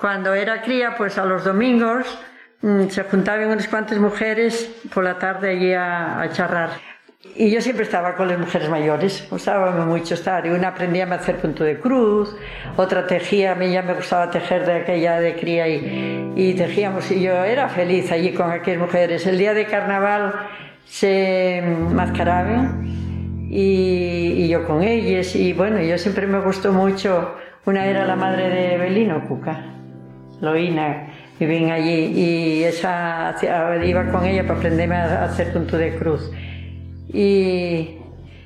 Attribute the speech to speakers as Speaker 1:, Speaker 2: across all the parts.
Speaker 1: Cuando era cría, pues a los domingos mm, se juntaban unas cuantas mujeres por la tarde allí a, a charrar. Y yo siempre estaba con las mujeres mayores, gustaba mucho estar. Y una aprendía a hacer punto de cruz, otra tejía, a mí ya me gustaba tejer de aquella de cría y, y tejíamos. Y yo era feliz allí con aquellas mujeres. El día de carnaval se mascaraban y, y yo con ellas. Y bueno, yo siempre me gustó mucho. Una era la madre de Belino, Cuca, Loina, vivían allí. Y esa iba con ella para aprenderme a hacer punto de cruz. Y,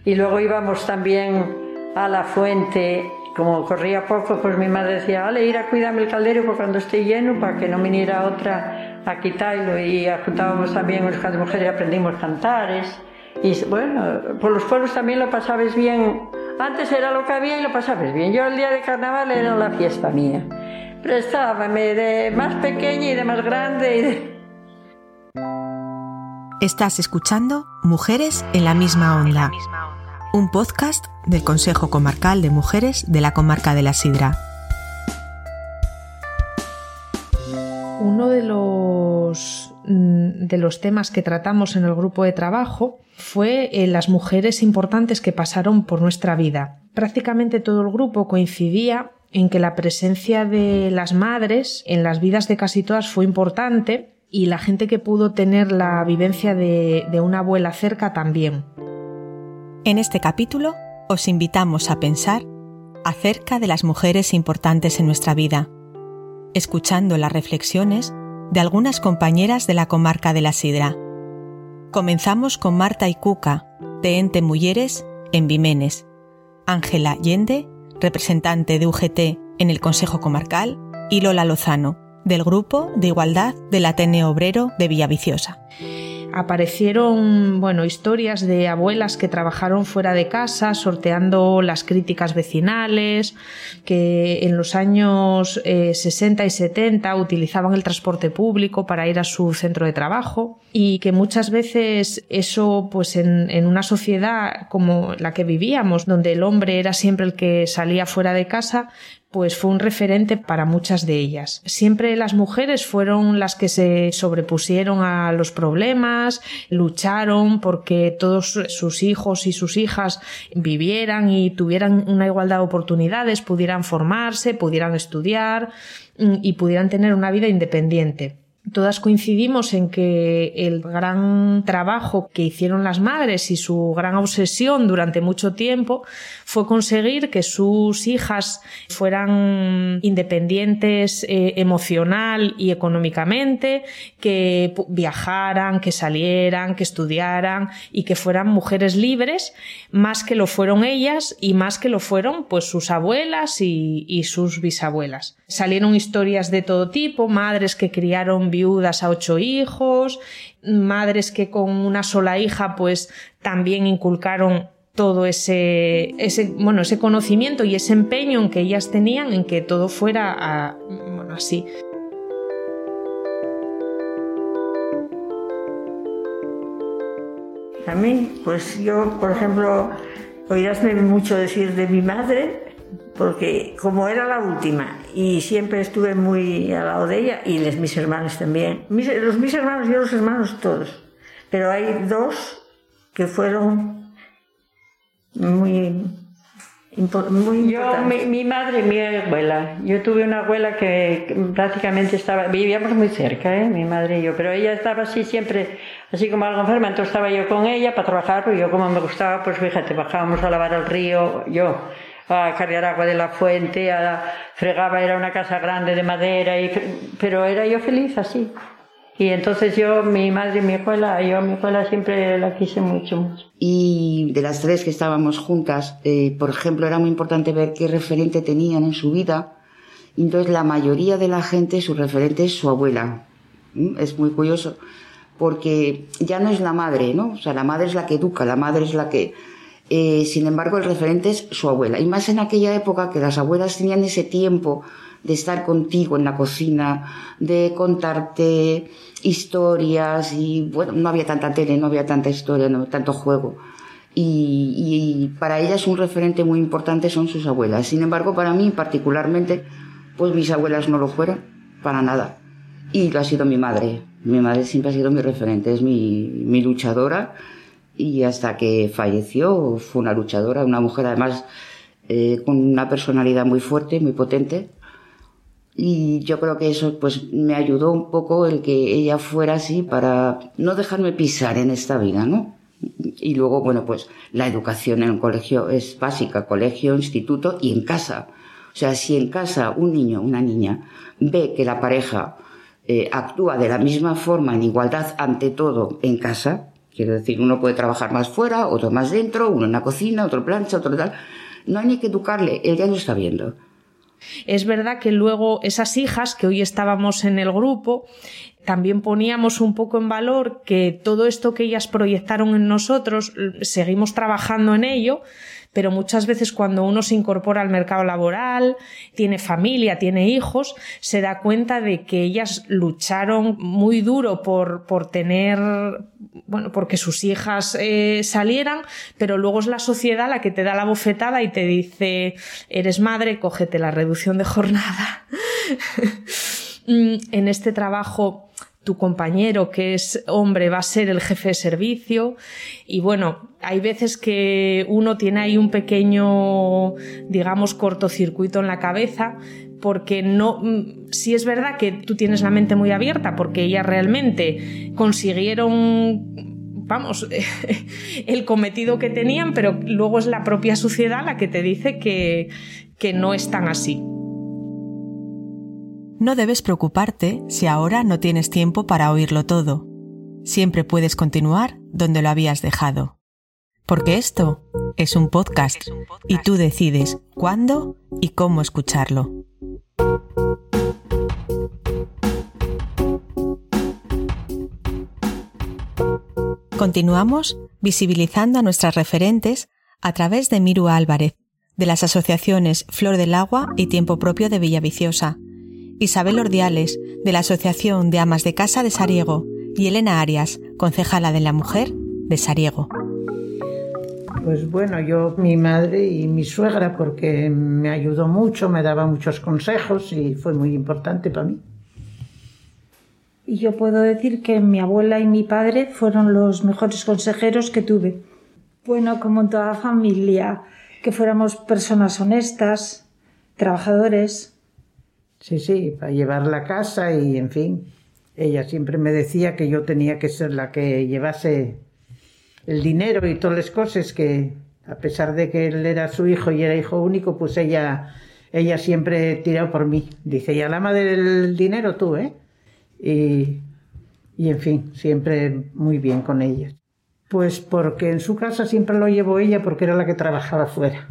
Speaker 1: y luego íbamos también a la fuente, como corría poco, pues mi madre decía, vale, ir a cuidarme el caldero por cuando esté lleno, para que no viniera otra a quitarlo. Y juntábamos también unas mujeres y aprendimos cantares. Y bueno, por los pueblos también lo pasabas bien. Antes era lo que había y lo pasabas bien. Yo el día de carnaval era la fiesta mía. Pero estaba de más pequeña y de más grande y de...
Speaker 2: Estás escuchando Mujeres en la misma onda, un podcast del Consejo Comarcal de Mujeres de la Comarca de la Sidra.
Speaker 3: Uno de los, mm, de los temas que tratamos en el grupo de trabajo fue eh, las mujeres importantes que pasaron por nuestra vida. Prácticamente todo el grupo coincidía en que la presencia de las madres en las vidas de casi todas fue importante y la gente que pudo tener la vivencia de, de una abuela cerca también.
Speaker 2: En este capítulo os invitamos a pensar acerca de las mujeres importantes en nuestra vida, escuchando las reflexiones de algunas compañeras de la comarca de la Sidra. Comenzamos con Marta y Cuca, de Ente Mujeres, en Vimenes, Ángela Yende, representante de UGT en el Consejo Comarcal, y Lola Lozano, del Grupo de Igualdad del Ateneo Obrero de Villaviciosa.
Speaker 3: Aparecieron, bueno, historias de abuelas que trabajaron fuera de casa sorteando las críticas vecinales, que en los años 60 eh, y 70 utilizaban el transporte público para ir a su centro de trabajo y que muchas veces eso, pues en una sociedad como la que vivíamos, donde el hombre era siempre el que salía fuera de casa, pues fue un referente para muchas de ellas. Siempre las mujeres fueron las que se sobrepusieron a los problemas, lucharon porque todos sus hijos y sus hijas vivieran y tuvieran una igualdad de oportunidades, pudieran formarse, pudieran estudiar mm, y pudieran tener una vida independiente todas coincidimos en que el gran trabajo que hicieron las madres y su gran obsesión durante mucho tiempo fue conseguir que sus hijas fueran independientes eh, emocional y económicamente, que viajaran, que salieran, que estudiaran y que fueran mujeres libres, más que lo fueron ellas y más que lo fueron pues sus abuelas y, y sus bisabuelas. Salieron historias de todo tipo, madres que criaron viudas a ocho hijos, madres que con una sola hija pues también inculcaron todo ese, bueno, ese conocimiento y ese empeño en que ellas tenían en que todo fuera bueno, así.
Speaker 1: A mí, pues yo, por ejemplo, oirásme mucho decir de mi madre, porque como era la última y siempre estuve muy al lado de ella y les, mis hermanos también, los mis hermanos y los hermanos todos, pero hay dos que fueron muy, muy yo, mi, madre y mi abuela. Yo tuve una abuela que prácticamente estaba, vivíamos muy cerca, ¿eh? mi madre y yo, pero ella estaba así siempre, así como algo enferma, entonces estaba yo con ella para trabajar, y yo como me gustaba, pues fíjate, bajábamos a lavar el río, yo a cargar agua de la fuente, a, fregaba, era una casa grande de madera, y, pero era yo feliz así. Y entonces yo, mi madre y mi escuela, yo mi escuela siempre la quise mucho, mucho.
Speaker 4: Y de las tres que estábamos juntas, eh, por ejemplo, era muy importante ver qué referente tenían en su vida. Entonces la mayoría de la gente, su referente es su abuela. ¿Mm? Es muy curioso, porque ya no es la madre, ¿no? O sea, la madre es la que educa, la madre es la que eh, sin embargo, el referente es su abuela. Y más en aquella época que las abuelas tenían ese tiempo de estar contigo en la cocina, de contarte historias y bueno, no había tanta tele, no había tanta historia, no tanto juego. Y, y para ellas un referente muy importante son sus abuelas. Sin embargo, para mí particularmente, pues mis abuelas no lo fueron, para nada. Y lo ha sido mi madre. Mi madre siempre ha sido mi referente, es mi, mi luchadora. Y hasta que falleció fue una luchadora, una mujer además eh, con una personalidad muy fuerte, muy potente. Y yo creo que eso pues me ayudó un poco el que ella fuera así para no dejarme pisar en esta vida, ¿no? Y luego, bueno, pues la educación en un colegio es básica, colegio, instituto y en casa. O sea, si en casa un niño, una niña, ve que la pareja eh, actúa de la misma forma, en igualdad ante todo en casa, quiero decir, uno puede trabajar más fuera, otro más dentro, uno en la cocina, otro plancha, otro tal, no hay ni que educarle, él ya lo está viendo.
Speaker 3: Es verdad que luego esas hijas que hoy estábamos en el grupo, también poníamos un poco en valor que todo esto que ellas proyectaron en nosotros, seguimos trabajando en ello, pero muchas veces cuando uno se incorpora al mercado laboral, tiene familia, tiene hijos, se da cuenta de que ellas lucharon muy duro por, por tener, bueno, porque sus hijas eh, salieran, pero luego es la sociedad la que te da la bofetada y te dice, eres madre, cógete la reducción de jornada. Mm, en este trabajo tu compañero que es hombre va a ser el jefe de servicio y bueno, hay veces que uno tiene ahí un pequeño, digamos, cortocircuito en la cabeza porque no, mm, si es verdad que tú tienes la mente muy abierta porque ellas realmente consiguieron vamos, el cometido que tenían, pero luego es la propia sociedad la que te dice que, que no es tan así.
Speaker 2: No debes preocuparte si ahora no tienes tiempo para oírlo todo. Siempre puedes continuar donde lo habías dejado. Porque esto es un podcast y tú decides cuándo y cómo escucharlo. Continuamos visibilizando a nuestras referentes a través de Miru Álvarez, de las asociaciones Flor del Agua y Tiempo Propio de Villaviciosa, Isabel Ordiales, de la Asociación de Amas de Casa de Sariego, y Elena Arias, concejala de la Mujer de Sariego.
Speaker 5: Pues bueno, yo, mi madre y mi suegra, porque me ayudó mucho, me daba muchos consejos y fue muy importante para mí.
Speaker 6: Y yo puedo decir que mi abuela y mi padre fueron los mejores consejeros que tuve. Bueno, como en toda familia, que fuéramos personas honestas, trabajadores,
Speaker 5: Sí, sí, para llevar la casa y en fin. Ella siempre me decía que yo tenía que ser la que llevase el dinero y todas las cosas que a pesar de que él era su hijo y era hijo único, pues ella ella siempre tiró por mí. Dice, ya la madre del dinero tú, ¿eh? Y, y en fin, siempre muy bien con ella. Pues porque en su casa siempre lo llevó ella porque era la que trabajaba fuera.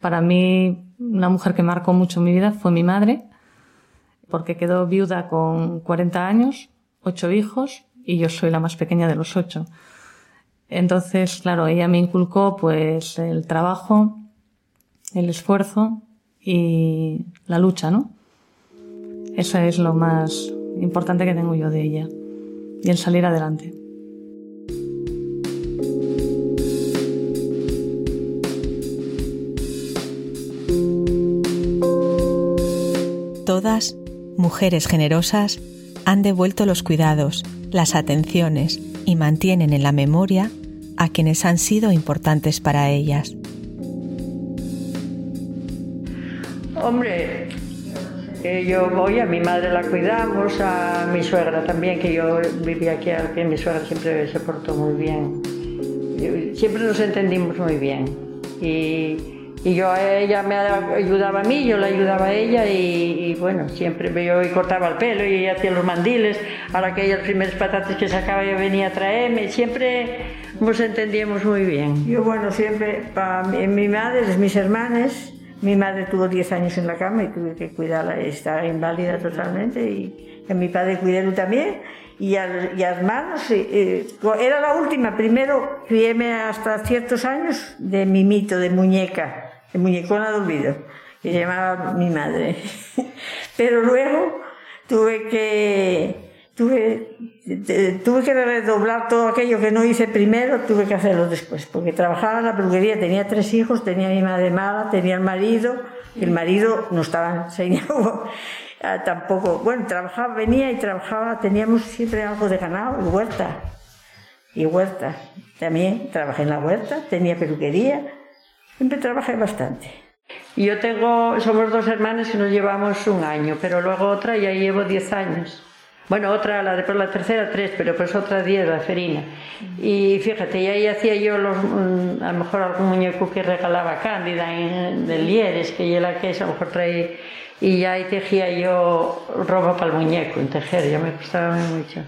Speaker 7: Para mí, una mujer que marcó mucho mi vida fue mi madre porque quedó viuda con 40 años, ocho hijos, y yo soy la más pequeña de los ocho. Entonces, claro, ella me inculcó pues el trabajo, el esfuerzo y la lucha, ¿no? Eso es lo más importante que tengo yo de ella. Y el salir adelante.
Speaker 2: Todas mujeres generosas han devuelto los cuidados, las atenciones y mantienen en la memoria a quienes han sido importantes para ellas.
Speaker 1: Hombre, yo voy, a mi madre la cuidamos, a mi suegra también, que yo vivía aquí, que mi suegra siempre se portó muy bien. Siempre nos entendimos muy bien. Y y yo ella me ayudaba a mí, yo la ayudaba a ella y, bueno, siempre yo y cortaba el pelo y ella hacía los mandiles, ahora que ella las primeras patatas que sacaba yo venía a traerme, siempre nos entendíamos muy bien.
Speaker 6: Yo bueno, siempre, para mi, mi madre, mis hermanas, mi madre tuvo 10 años en la cama y tuve que cuidarla, estaba inválida totalmente y a mi padre cuidé también. Y, a, y hermanos, eh, era la última, primero criéme hasta ciertos años de mimito, de muñeca el muñecona de olvido, que llamaba mi madre. Pero luego tuve que, tuve, tuve que redoblar todo aquello que no hice primero, tuve que hacerlo después, porque trabajaba en la peluquería, tenía tres hijos, tenía mi madre mala, tenía el marido, el marido no estaba enseñado ah, tampoco, bueno, trabajaba, venía y trabajaba, teníamos siempre algo de ganado y huerta, y huerta, también trabajé en la huerta, tenía peluquería, siempre trabajé bastante.
Speaker 1: Y yo tengo, somos dos hermanas que nos llevamos un año, pero luego otra ya llevo diez años. Bueno, otra, la de la tercera tres, pero pues otra diez, la Ferina. Y fíjate, y ahí hacía yo los, mm, a lo mejor algún muñeco que regalaba Cándida en, de Lieres, que yo la que es, a lo mejor trae, y ya ahí tejía yo ropa para el muñeco, en tejer, ya me gustaba mucho.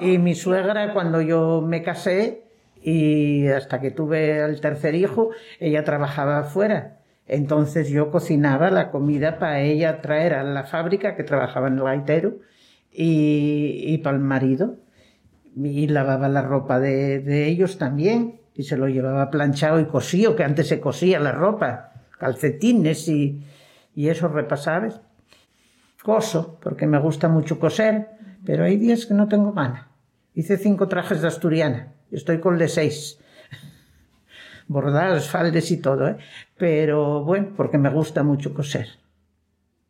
Speaker 5: Y mi suegra, cuando yo me casé, y hasta que tuve el tercer hijo, ella trabajaba afuera. Entonces yo cocinaba la comida para ella traer a la fábrica que trabajaba en el gaitero y, para el marido. Y lavaba la ropa de, ellos también y se lo llevaba planchado y cosío, que antes se cosía la ropa, calcetines y, y eso repasaba. Coso, porque me gusta mucho coser, pero hay días que no tengo gana. Hice cinco trajes de asturiana, estoy con de seis bordados, faldes y todo, ¿eh? pero bueno, porque me gusta mucho coser.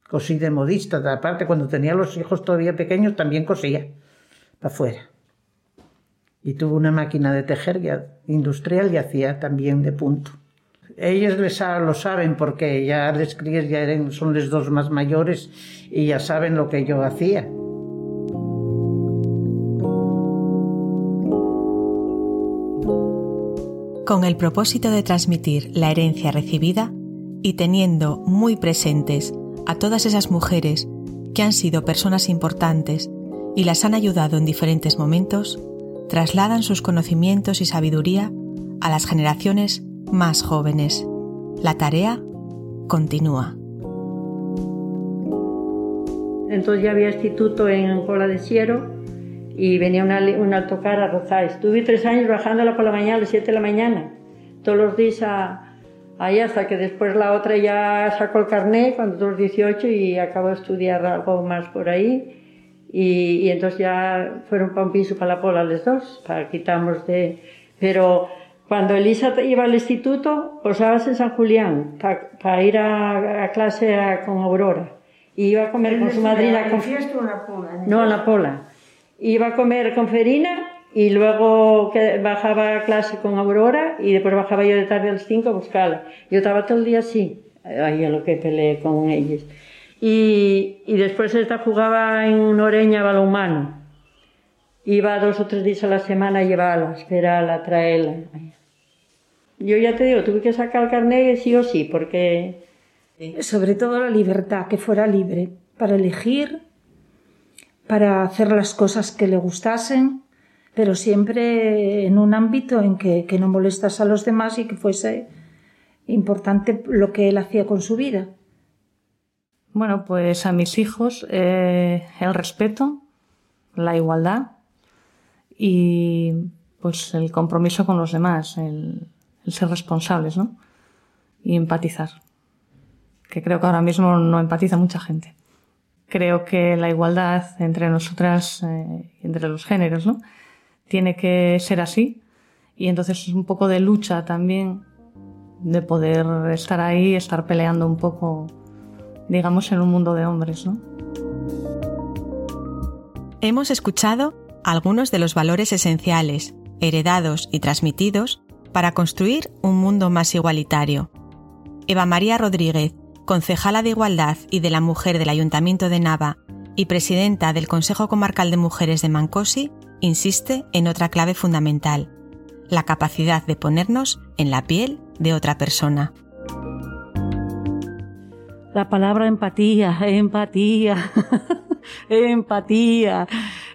Speaker 5: Cosí de modista, aparte cuando tenía los hijos todavía pequeños también cosía, para afuera. Y tuve una máquina de tejer industrial y hacía también de punto. Ellos lo saben porque ya les críes ya son los dos más mayores y ya saben lo que yo hacía.
Speaker 2: Con el propósito de transmitir la herencia recibida y teniendo muy presentes a todas esas mujeres que han sido personas importantes y las han ayudado en diferentes momentos, trasladan sus conocimientos y sabiduría a las generaciones más jóvenes. La tarea continúa.
Speaker 1: Entonces ya había instituto en Pola de y venía una, un autocar a Rozá. Estuve tres años bajándola por la mañana, a las 7 de la mañana, todos los días a, ahí hasta que después la otra ya sacó el carnet cuando tuvo 18 y acabó de estudiar algo más por ahí. Y, y entonces ya fueron para un piso para la Pola los dos, para quitarnos de... Pero cuando Elisa iba al instituto, posabas en San Julián para ir a, a clase con Aurora. Y iba a comer con su madrina.
Speaker 6: Con... fiesta o en la Pola?
Speaker 1: No, en la Pola iba a comer con Ferina y luego bajaba a clase con Aurora y después bajaba yo de tarde a las 5 a buscarla. Yo estaba todo el día así, ahí a lo que peleé con ellos. Y, y después esta jugaba en Oreña balonmano. Iba dos o tres días a la semana a llevarla, esperarla, traerla. Yo ya te digo, tuve que sacar el carnet sí o sí, porque...
Speaker 3: Sobre todo la libertad, que fuera libre para elegir para hacer las cosas que le gustasen, pero siempre en un ámbito en que, no molestas a los demás y que fuese importante lo que él hacía con su vida.
Speaker 7: Bueno, pues a mis hijos eh, el respeto, la igualdad y pues el compromiso con los demás, el, el ser responsables, ¿no? Y empatizar, que creo que ahora mismo no empatiza mucha gente creo que la igualdad entre nosotras, eh, entre los géneros, ¿no? Tiene que ser así. Y entonces es un poco de lucha también de poder estar ahí, estar peleando un poco, digamos, en un mundo de hombres, ¿no?
Speaker 2: Hemos escuchado algunos de los valores esenciales, heredados y transmitidos para construir un mundo más igualitario. Eva María Rodríguez concejala de Igualdad y de la Mujer del Ayuntamiento de Nava y presidenta del Consejo Comarcal de Mujeres de Mancosi, insiste en otra clave fundamental, la capacidad de ponernos en la piel de otra persona.
Speaker 8: La palabra empatía, empatía, empatía.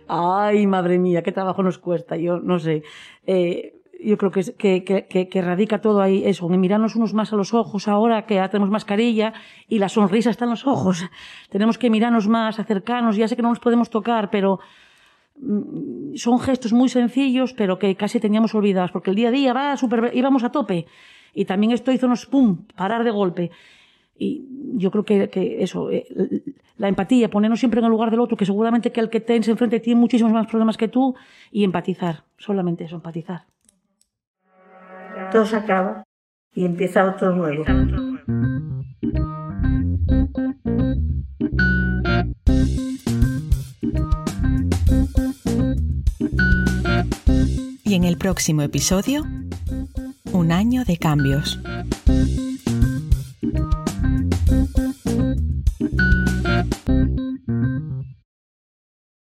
Speaker 8: Ay, madre mía, qué trabajo nos cuesta. Yo no sé. Eh, yo creo que, que, que, que, radica todo ahí eso, en mirarnos unos más a los ojos ahora que ya tenemos mascarilla y la sonrisa está en los ojos. Tenemos que mirarnos más, acercarnos, ya sé que no nos podemos tocar, pero mm, son gestos muy sencillos, pero que casi teníamos olvidados, porque el día a día va super, íbamos a tope y también esto hizonos, ¡pum!, parar de golpe. Y yo creo que, que eso, eh, la empatía, ponernos siempre en el lugar del otro, que seguramente que el que tens enfrente tiene muchísimos más problemas que tú, y empatizar, solamente eso, empatizar
Speaker 6: todo se acaba y empieza otro nuevo.
Speaker 2: Y en el próximo episodio, un año de cambios.